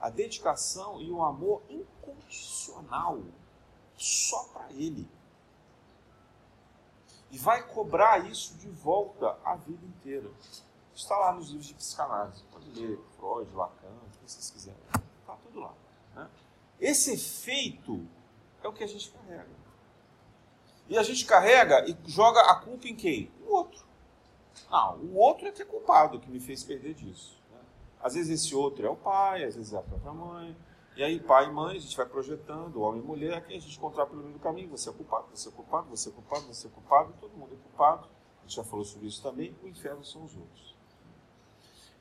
a dedicação e o amor incondicional só para ele e vai cobrar isso de volta a vida inteira. Está lá nos livros de psicanálise. Pode ler Freud, Lacan, o que vocês quiserem. Está tudo lá. Né? Esse efeito é o que a gente carrega. E a gente carrega e joga a culpa em quem? O outro. Ah, o outro é que é culpado, que me fez perder disso. Né? Às vezes esse outro é o pai, às vezes é a própria mãe, e aí, pai e mãe, a gente vai projetando, homem e mulher, quem a gente encontrar pelo meio do caminho, você é culpado, você é culpado, você é culpado, você é culpado, todo mundo é culpado. A gente já falou sobre isso também, o inferno são os outros.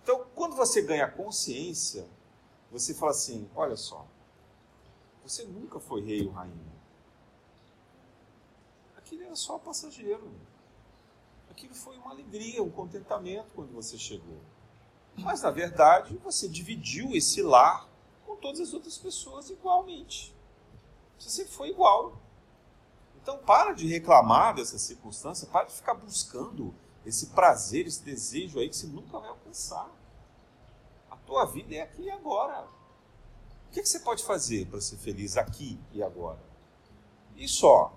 Então, quando você ganha consciência, você fala assim: olha só, você nunca foi rei ou rainha. Aquilo era só passageiro. Aquilo foi uma alegria, um contentamento quando você chegou. Mas, na verdade, você dividiu esse lar com todas as outras pessoas igualmente. Você sempre foi igual. Então para de reclamar dessa circunstância, para de ficar buscando esse prazer, esse desejo aí que você nunca vai alcançar. A tua vida é aqui e agora. O que, que você pode fazer para ser feliz aqui e agora? E só.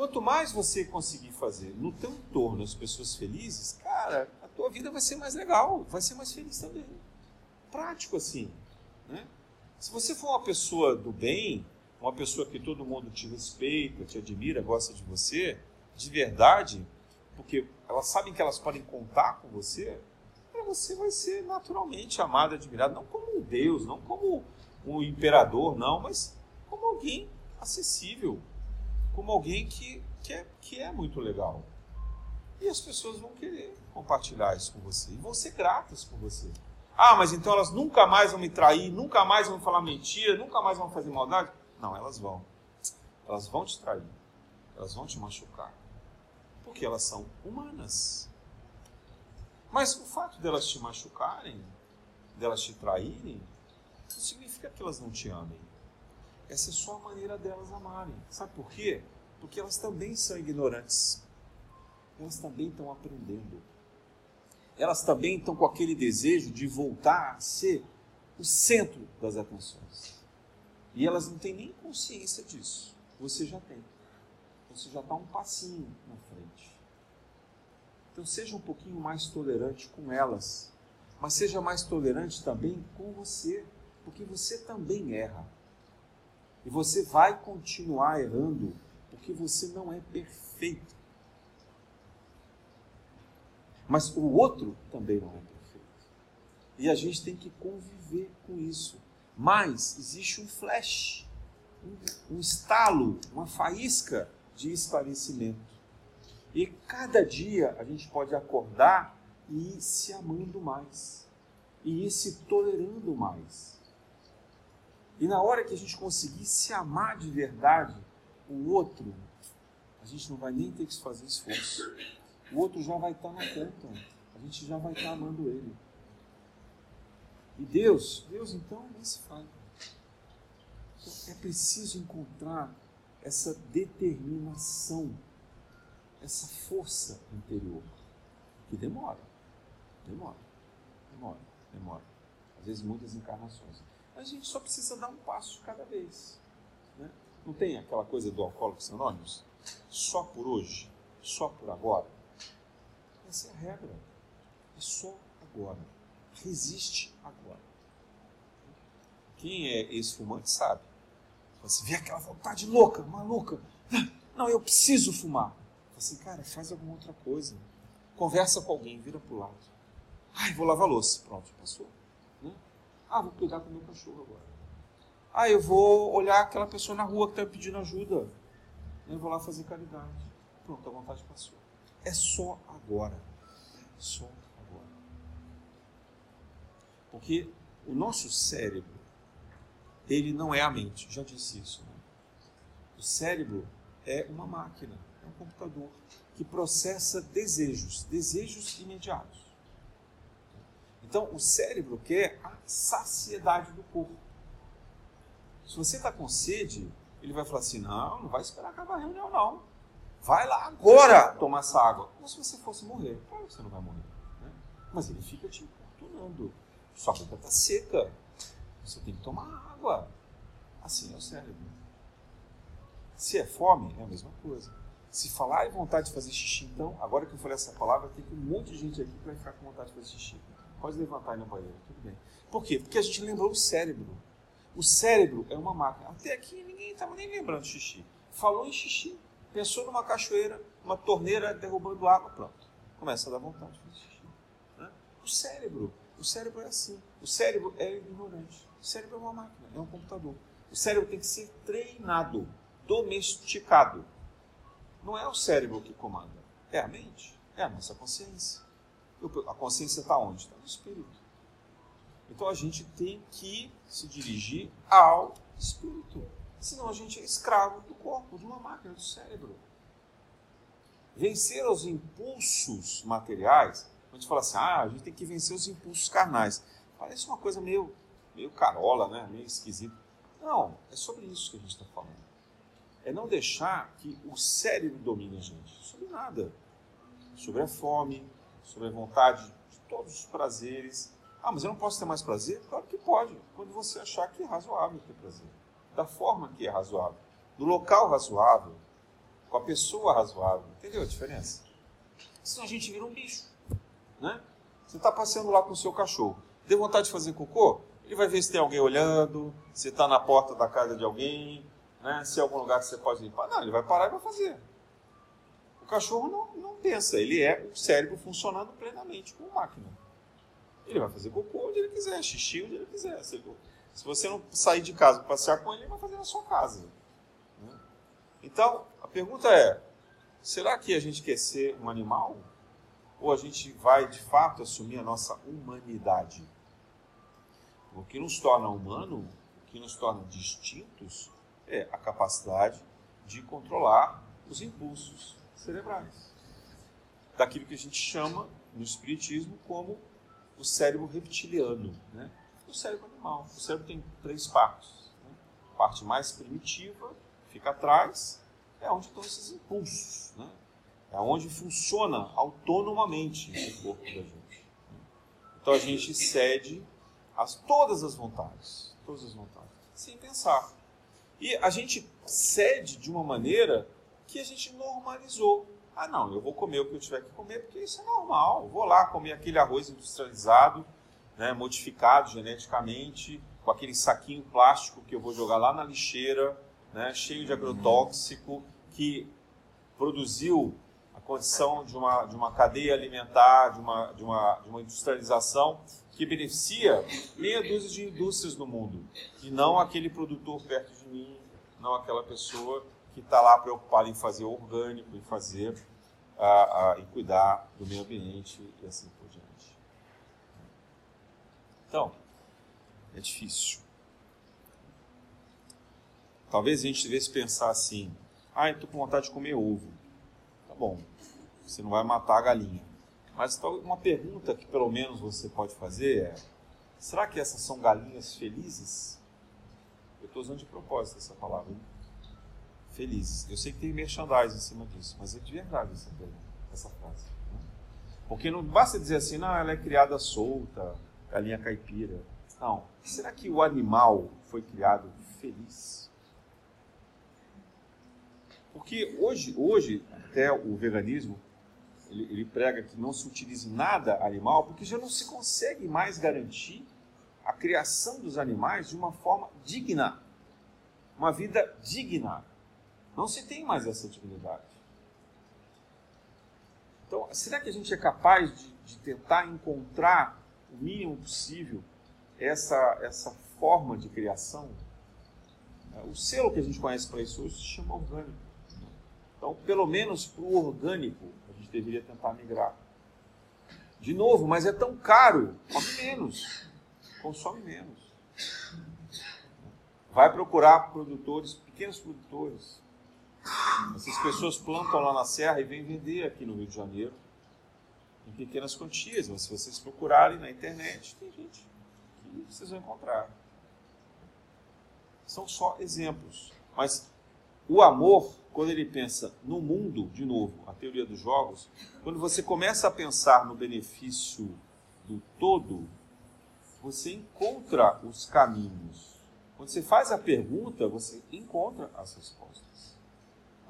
Quanto mais você conseguir fazer no teu entorno as pessoas felizes, cara, a tua vida vai ser mais legal, vai ser mais feliz também. Prático assim, né? Se você for uma pessoa do bem, uma pessoa que todo mundo te respeita, te admira, gosta de você, de verdade, porque elas sabem que elas podem contar com você, você vai ser naturalmente amado, admirado, não como um Deus, não como um imperador, não, mas como alguém acessível, como alguém que, que, é, que é muito legal. E as pessoas vão querer compartilhar isso com você e vão ser gratas por você. Ah, mas então elas nunca mais vão me trair, nunca mais vão falar mentira, nunca mais vão fazer maldade? Não, elas vão. Elas vão te trair. Elas vão te machucar. Porque elas são humanas. Mas o fato delas te machucarem, delas te traírem, não significa que elas não te amem. Essa é só a maneira delas amarem. Sabe por quê? Porque elas também são ignorantes. Elas também estão aprendendo. Elas também estão com aquele desejo de voltar a ser o centro das atenções. E elas não têm nem consciência disso. Você já tem. Você já está um passinho na frente. Então seja um pouquinho mais tolerante com elas. Mas seja mais tolerante também com você. Porque você também erra. E você vai continuar errando. Porque você não é perfeito. Mas o outro também não é perfeito. E a gente tem que conviver com isso. Mas existe um flash, um, um estalo, uma faísca de esclarecimento. E cada dia a gente pode acordar e ir se amando mais, e ir se tolerando mais. E na hora que a gente conseguir se amar de verdade, o outro, a gente não vai nem ter que fazer esforço. O outro já vai estar na conta. A gente já vai estar amando ele. E Deus, Deus então nem se fala. Então, é preciso encontrar essa determinação, essa força interior, que demora, demora, demora, demora. Às vezes muitas encarnações. A gente só precisa dar um passo cada vez. Né? Não tem aquela coisa do Alcoólicos Anônimos? Só por hoje, só por agora. Essa é a regra. É só agora. Resiste agora. Quem é ex-fumante sabe. Você vê aquela vontade louca, maluca. Não, eu preciso fumar. Assim, cara, faz alguma outra coisa. Conversa com alguém, vira pro lado. Ai, vou lavar louça. Pronto, passou. Ah, vou cuidar do meu cachorro agora. Ah, eu vou olhar aquela pessoa na rua que está pedindo ajuda. Eu vou lá fazer caridade. Pronto, a vontade passou. É só agora. Só agora. Porque o nosso cérebro ele não é a mente. Já disse isso. Né? O cérebro é uma máquina, é um computador que processa desejos, desejos imediatos. Então, o cérebro quer a saciedade do corpo. Se você está com sede, ele vai falar assim: não, não vai esperar acabar a reunião, não. Vai lá agora tomar essa água. Como se você fosse morrer. Claro que você não vai morrer. Né? Mas ele fica te importunando. Sua boca está seca. Você tem que tomar água. Assim é o cérebro. Se é fome, é a mesma coisa. Se falar em vontade de fazer xixi, então, agora que eu falei essa palavra, tem um monte de gente aqui que vai ficar com vontade de fazer xixi. Pode levantar aí no banheiro, tudo bem. Por quê? Porque a gente lembrou o cérebro. O cérebro é uma máquina. Até aqui ninguém estava nem lembrando xixi. Falou em xixi, pensou numa cachoeira, uma torneira derrubando água, pronto. Começa a dar vontade de fazer xixi. Né? O cérebro, o cérebro é assim. O cérebro é ignorante. O cérebro é uma máquina, é um computador. O cérebro tem que ser treinado, domesticado. Não é o cérebro que comanda, é a mente, é a nossa consciência. A consciência está onde? Está no espírito. Então a gente tem que se dirigir ao espírito. Senão a gente é escravo do corpo, de uma máquina, do cérebro. Vencer os impulsos materiais, a gente fala assim, ah, a gente tem que vencer os impulsos carnais. Parece uma coisa meio meio carola, né? meio esquisito. Não, é sobre isso que a gente está falando. É não deixar que o cérebro domine a gente. Sobre nada. Sobre a fome, sobre a vontade de todos os prazeres. Ah, mas eu não posso ter mais prazer? Claro que pode, quando você achar que é razoável ter prazer. Da forma que é razoável. No local razoável. Com a pessoa razoável. Entendeu a diferença? Senão a gente vira um bicho. Né? Você está passeando lá com o seu cachorro. Deu vontade de fazer cocô? Ele vai ver se tem alguém olhando, se está na porta da casa de alguém, né? se é algum lugar que você pode limpar. Não, ele vai parar e vai fazer. Cachorro não, não pensa, ele é o cérebro funcionando plenamente como máquina. Ele vai fazer cocô onde ele quiser, xixi onde ele quiser. Se, se você não sair de casa para passear com ele, ele vai fazer na sua casa. Né? Então, a pergunta é: será que a gente quer ser um animal? Ou a gente vai de fato assumir a nossa humanidade? O que nos torna humano, o que nos torna distintos, é a capacidade de controlar os impulsos cerebrais. Daquilo que a gente chama no Espiritismo como o cérebro reptiliano, né? o cérebro animal. O cérebro tem três partes. Né? A parte mais primitiva, fica atrás, é onde estão esses impulsos. Né? É onde funciona autonomamente esse corpo da gente. Então a gente cede a todas as vontades, todas as vontades, sem pensar. E a gente cede de uma maneira que a gente normalizou. Ah, não, eu vou comer o que eu tiver que comer porque isso é normal. Eu vou lá comer aquele arroz industrializado, né, modificado geneticamente, com aquele saquinho plástico que eu vou jogar lá na lixeira, né, cheio de agrotóxico, que produziu a condição de uma, de uma cadeia alimentar, de uma, de, uma, de uma industrialização que beneficia meia dúzia de indústrias no mundo, e não aquele produtor perto de mim, não aquela pessoa que está lá preocupada em fazer orgânico, em fazer, uh, uh, em cuidar do meio ambiente e assim por diante. Então, é difícil. Talvez a gente devesse pensar assim: ah, estou com vontade de comer ovo. Tá bom, você não vai matar a galinha. Mas uma pergunta que pelo menos você pode fazer é: será que essas são galinhas felizes? Eu estou usando de propósito essa palavra. Hein? Felizes. Eu sei que tem merchandising em cima disso, mas é de verdade essa, essa frase. Né? Porque não basta dizer assim, não, ela é criada solta, galinha caipira. Não. Será que o animal foi criado feliz? Porque hoje, hoje até o veganismo ele, ele prega que não se utilize nada animal, porque já não se consegue mais garantir a criação dos animais de uma forma digna. Uma vida digna. Não se tem mais essa dignidade. Então, será que a gente é capaz de, de tentar encontrar o mínimo possível essa, essa forma de criação? O selo que a gente conhece para isso hoje se chama orgânico. Então, pelo menos para o orgânico, deveria tentar migrar. De novo, mas é tão caro, come menos, consome menos. Vai procurar produtores, pequenos produtores. Essas pessoas plantam lá na serra e vêm vender aqui no Rio de Janeiro em pequenas quantias, mas se vocês procurarem na internet, tem gente que vocês vão encontrar. São só exemplos. Mas o amor quando ele pensa no mundo, de novo, a teoria dos jogos, quando você começa a pensar no benefício do todo, você encontra os caminhos. Quando você faz a pergunta, você encontra as respostas.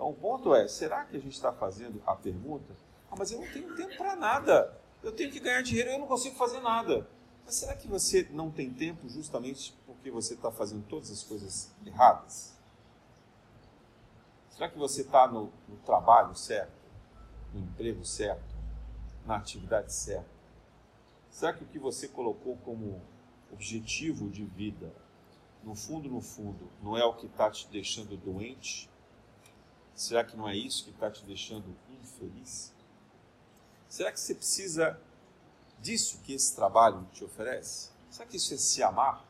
Então o ponto é: será que a gente está fazendo a pergunta? Ah, mas eu não tenho tempo para nada. Eu tenho que ganhar dinheiro eu não consigo fazer nada. Mas será que você não tem tempo justamente porque você está fazendo todas as coisas erradas? Será que você está no, no trabalho certo, no emprego certo, na atividade certa? Será que o que você colocou como objetivo de vida, no fundo, no fundo, não é o que está te deixando doente? Será que não é isso que está te deixando infeliz? Será que você precisa disso que esse trabalho te oferece? Será que isso é se amar?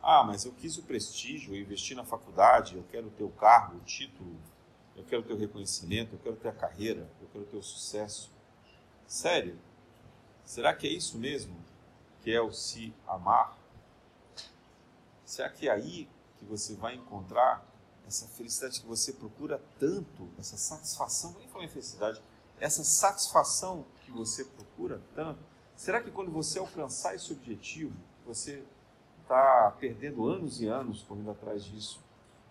Ah, mas eu quis o prestígio, eu investi na faculdade, eu quero o cargo, o título, eu quero o reconhecimento, eu quero ter a carreira, eu quero o sucesso. Sério? Será que é isso mesmo que é o se amar? Será que é aí que você vai encontrar essa felicidade que você procura tanto, essa satisfação, nem falar em felicidade, essa satisfação que você procura tanto? Será que quando você alcançar esse objetivo, você está perdendo anos e anos correndo atrás disso,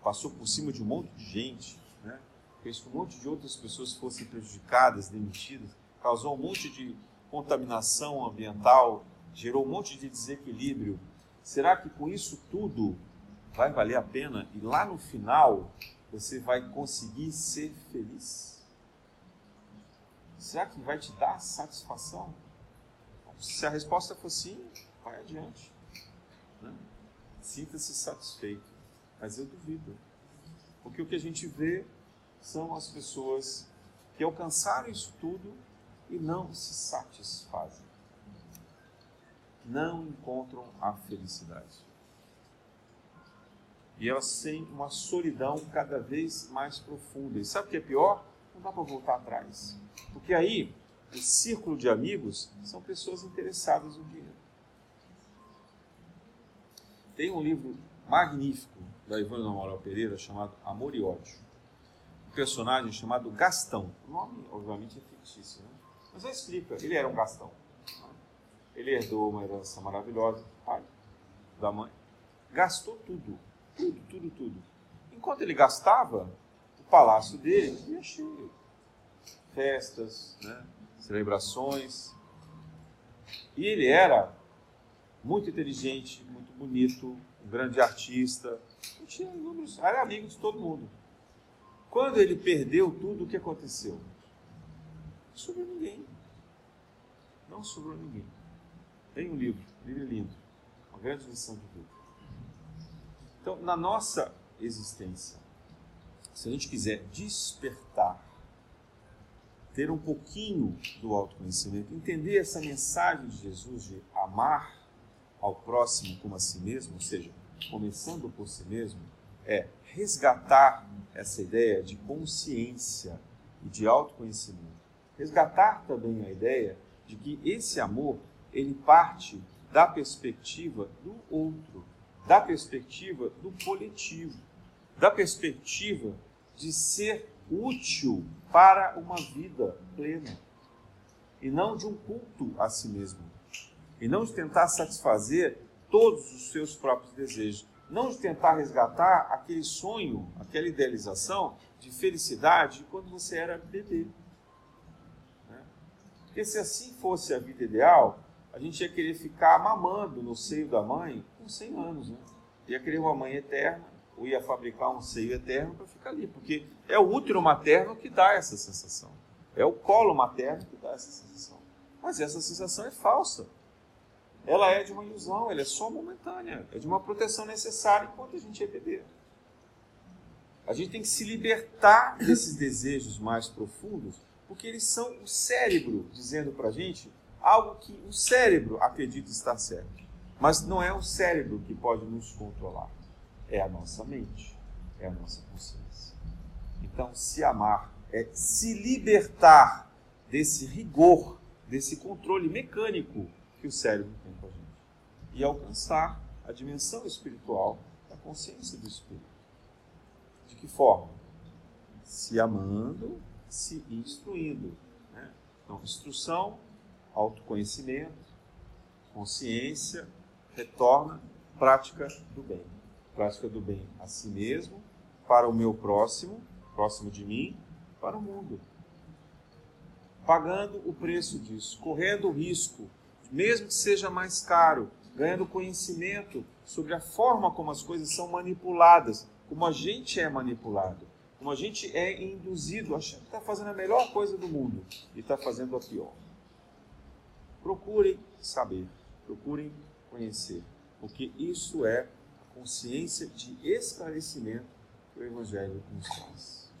passou por cima de um monte de gente, né? fez que um monte de outras pessoas fossem prejudicadas, demitidas, causou um monte de contaminação ambiental, gerou um monte de desequilíbrio. Será que com isso tudo vai valer a pena e lá no final você vai conseguir ser feliz? Será que vai te dar satisfação? se a resposta for sim, vai adiante. Né? Sinta-se satisfeito. Mas eu duvido. Porque o que a gente vê são as pessoas que alcançaram isso tudo e não se satisfazem. Não encontram a felicidade. E elas têm uma solidão cada vez mais profunda. E sabe o que é pior? Não dá para voltar atrás. Porque aí, o círculo de amigos são pessoas interessadas no dinheiro. Tem um livro magnífico da Ivone Amaral Pereira chamado Amor e Ódio. Um personagem chamado Gastão. O nome, obviamente, é fictício, né? Mas ele explica. Ele era um Gastão. Ele herdou uma herança maravilhosa do pai, da mãe. Gastou tudo. Tudo, tudo, tudo. Enquanto ele gastava, o palácio dele ia cheio. Festas, né? celebrações. E ele era muito inteligente, muito bonito, um grande artista. Não tinha inúmeros, era amigo de todo mundo. Quando ele perdeu tudo, o que aconteceu? Não sobrou ninguém. Não sobrou ninguém. Tem um livro, um livro lindo, uma grande lição de vida. Então, na nossa existência, se a gente quiser despertar, ter um pouquinho do autoconhecimento, entender essa mensagem de Jesus de amar ao próximo como a si mesmo, ou seja, começando por si mesmo, é resgatar essa ideia de consciência e de autoconhecimento. Resgatar também a ideia de que esse amor ele parte da perspectiva do outro, da perspectiva do coletivo, da perspectiva de ser útil para uma vida plena e não de um culto a si mesmo e não de tentar satisfazer todos os seus próprios desejos, não de tentar resgatar aquele sonho, aquela idealização de felicidade de quando você era bebê. Né? Porque se assim fosse a vida ideal, a gente ia querer ficar mamando no seio da mãe com 100 anos, né? Ia querer uma mãe eterna, ou ia fabricar um seio eterno para ficar ali, porque é o útero materno que dá essa sensação. É o colo materno que dá essa sensação. Mas essa sensação é falsa ela é de uma ilusão, ela é só momentânea, é de uma proteção necessária enquanto a gente é bebê. A gente tem que se libertar desses desejos mais profundos, porque eles são o cérebro dizendo para a gente algo que o cérebro acredita estar certo. Mas não é o cérebro que pode nos controlar, é a nossa mente, é a nossa consciência. Então, se amar é se libertar desse rigor, desse controle mecânico que o cérebro tem com a gente. E alcançar a dimensão espiritual da consciência do espírito. De que forma? Se amando, se instruindo. Né? Então, instrução, autoconhecimento, consciência, retorna, prática do bem. Prática do bem a si mesmo, para o meu próximo, próximo de mim, para o mundo. Pagando o preço disso, correndo o risco mesmo que seja mais caro, ganhando conhecimento sobre a forma como as coisas são manipuladas, como a gente é manipulado, como a gente é induzido achando que está fazendo a melhor coisa do mundo e está fazendo a pior. Procurem saber, procurem conhecer, porque isso é a consciência de esclarecimento que o Evangelho nos traz.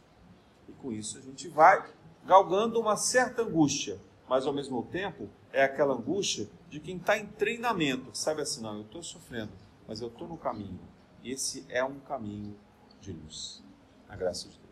E com isso a gente vai galgando uma certa angústia, mas ao mesmo tempo é aquela angústia de quem está em treinamento, sabe assim, não, eu estou sofrendo, mas eu estou no caminho. Esse é um caminho de luz. A graça de Deus.